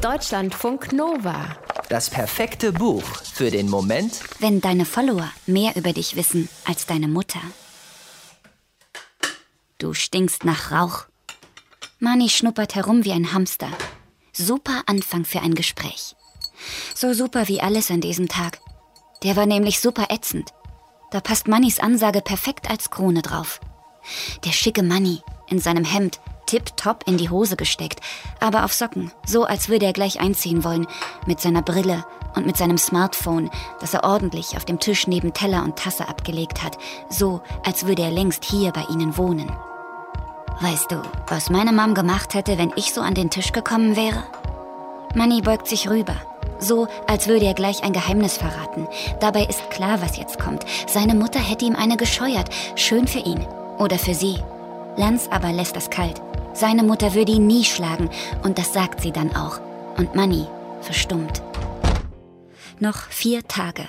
Deutschlandfunk Nova. Das perfekte Buch für den Moment, wenn deine Follower mehr über dich wissen als deine Mutter. Du stinkst nach Rauch. Mani schnuppert herum wie ein Hamster. Super Anfang für ein Gespräch. So super wie alles an diesem Tag. Der war nämlich super ätzend. Da passt Mannys Ansage perfekt als Krone drauf. Der schicke Manny in seinem Hemd, tipptopp in die Hose gesteckt, aber auf Socken, so als würde er gleich einziehen wollen, mit seiner Brille und mit seinem Smartphone, das er ordentlich auf dem Tisch neben Teller und Tasse abgelegt hat, so als würde er längst hier bei ihnen wohnen. Weißt du, was meine Mom gemacht hätte, wenn ich so an den Tisch gekommen wäre? Manny beugt sich rüber, so als würde er gleich ein Geheimnis verraten. Dabei ist klar, was jetzt kommt. Seine Mutter hätte ihm eine gescheuert, schön für ihn oder für sie. Lance aber lässt das kalt. Seine Mutter würde ihn nie schlagen und das sagt sie dann auch. Und Manny verstummt. Noch vier Tage.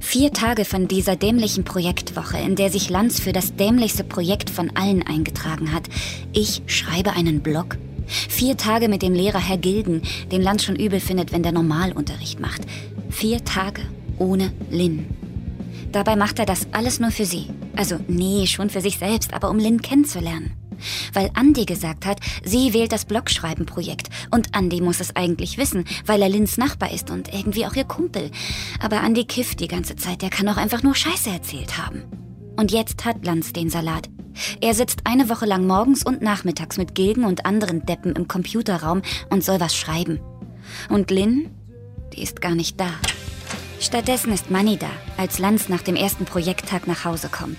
Vier Tage von dieser dämlichen Projektwoche, in der sich Lanz für das dämlichste Projekt von allen eingetragen hat. Ich schreibe einen Blog. Vier Tage mit dem Lehrer Herr Gilden, den Lanz schon übel findet, wenn der Normalunterricht macht. Vier Tage ohne Lynn. Dabei macht er das alles nur für sie. Also nee, schon für sich selbst, aber um Lynn kennenzulernen. Weil Andy gesagt hat, sie wählt das Blogschreiben-Projekt. Und Andy muss es eigentlich wissen, weil er Lynns Nachbar ist und irgendwie auch ihr Kumpel. Aber Andy kifft die ganze Zeit, der kann auch einfach nur Scheiße erzählt haben. Und jetzt hat Lanz den Salat. Er sitzt eine Woche lang morgens und nachmittags mit Gilgen und anderen Deppen im Computerraum und soll was schreiben. Und Lynn, die ist gar nicht da. Stattdessen ist Manny da, als Lanz nach dem ersten Projekttag nach Hause kommt.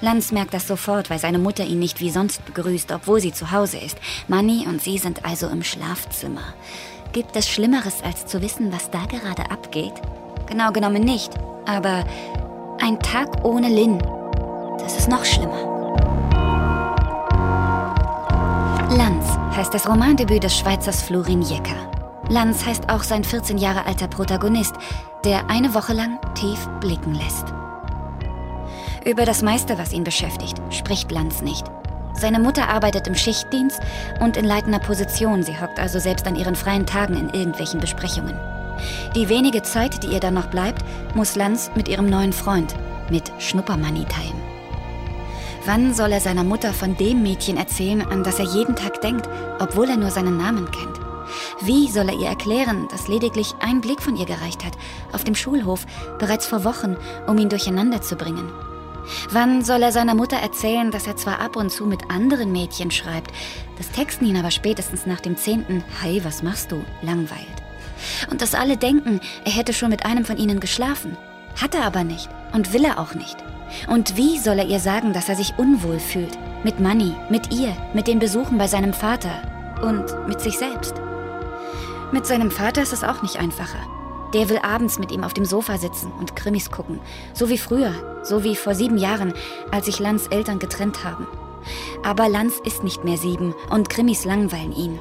Lanz merkt das sofort, weil seine Mutter ihn nicht wie sonst begrüßt, obwohl sie zu Hause ist. Manny und sie sind also im Schlafzimmer. Gibt es Schlimmeres, als zu wissen, was da gerade abgeht? Genau genommen nicht, aber ein Tag ohne Lynn, das ist noch schlimmer. Lanz heißt das Romandebüt des Schweizers Florin Jecker. Lanz heißt auch sein 14 Jahre alter Protagonist, der eine Woche lang tief blicken lässt. Über das meiste, was ihn beschäftigt, spricht Lanz nicht. Seine Mutter arbeitet im Schichtdienst und in leitender Position. Sie hockt also selbst an ihren freien Tagen in irgendwelchen Besprechungen. Die wenige Zeit, die ihr dann noch bleibt, muss Lanz mit ihrem neuen Freund, mit Schnuppermanni teilen. Wann soll er seiner Mutter von dem Mädchen erzählen, an das er jeden Tag denkt, obwohl er nur seinen Namen kennt? Wie soll er ihr erklären, dass lediglich ein Blick von ihr gereicht hat, auf dem Schulhof, bereits vor Wochen, um ihn durcheinander zu bringen? Wann soll er seiner Mutter erzählen, dass er zwar ab und zu mit anderen Mädchen schreibt, das Texten ihn aber spätestens nach dem zehnten Hi, was machst du? langweilt? Und dass alle denken, er hätte schon mit einem von ihnen geschlafen. Hat er aber nicht und will er auch nicht. Und wie soll er ihr sagen, dass er sich unwohl fühlt? Mit Manny, mit ihr, mit den Besuchen bei seinem Vater und mit sich selbst. Mit seinem Vater ist es auch nicht einfacher. Der will abends mit ihm auf dem Sofa sitzen und Krimis gucken. So wie früher, so wie vor sieben Jahren, als sich Lanz Eltern getrennt haben. Aber Lanz ist nicht mehr sieben und Krimis langweilen ihn.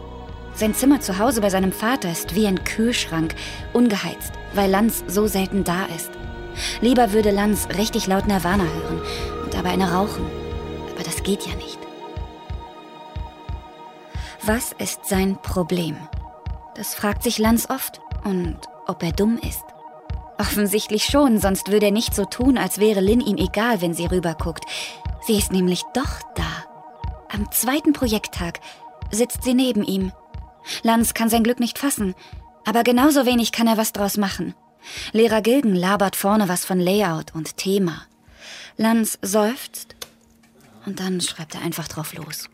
Sein Zimmer zu Hause bei seinem Vater ist wie ein Kühlschrank, ungeheizt, weil Lanz so selten da ist. Lieber würde Lanz richtig laut Nirvana hören und dabei eine rauchen. Aber das geht ja nicht. Was ist sein Problem? Das fragt sich Lanz oft. Und ob er dumm ist? Offensichtlich schon, sonst würde er nicht so tun, als wäre Lynn ihm egal, wenn sie rüberguckt. Sie ist nämlich doch da. Am zweiten Projekttag sitzt sie neben ihm. Lanz kann sein Glück nicht fassen, aber genauso wenig kann er was draus machen. Lehrer Gilgen labert vorne was von Layout und Thema. Lanz seufzt und dann schreibt er einfach drauf los.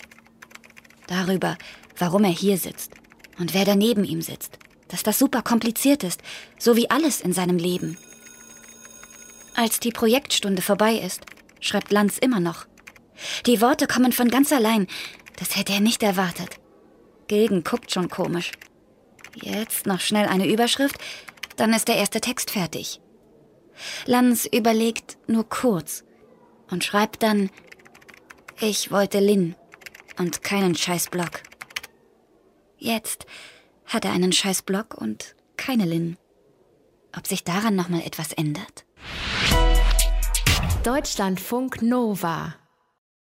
Darüber, warum er hier sitzt und wer daneben ihm sitzt. Dass das super kompliziert ist, so wie alles in seinem Leben. Als die Projektstunde vorbei ist, schreibt Lanz immer noch. Die Worte kommen von ganz allein. Das hätte er nicht erwartet. Gilgen guckt schon komisch. Jetzt noch schnell eine Überschrift, dann ist der erste Text fertig. Lanz überlegt nur kurz und schreibt dann, ich wollte Lynn und keinen Scheißblock. Jetzt hat er einen scheiß Block und keine Lin. Ob sich daran noch mal etwas ändert? Deutschlandfunk Nova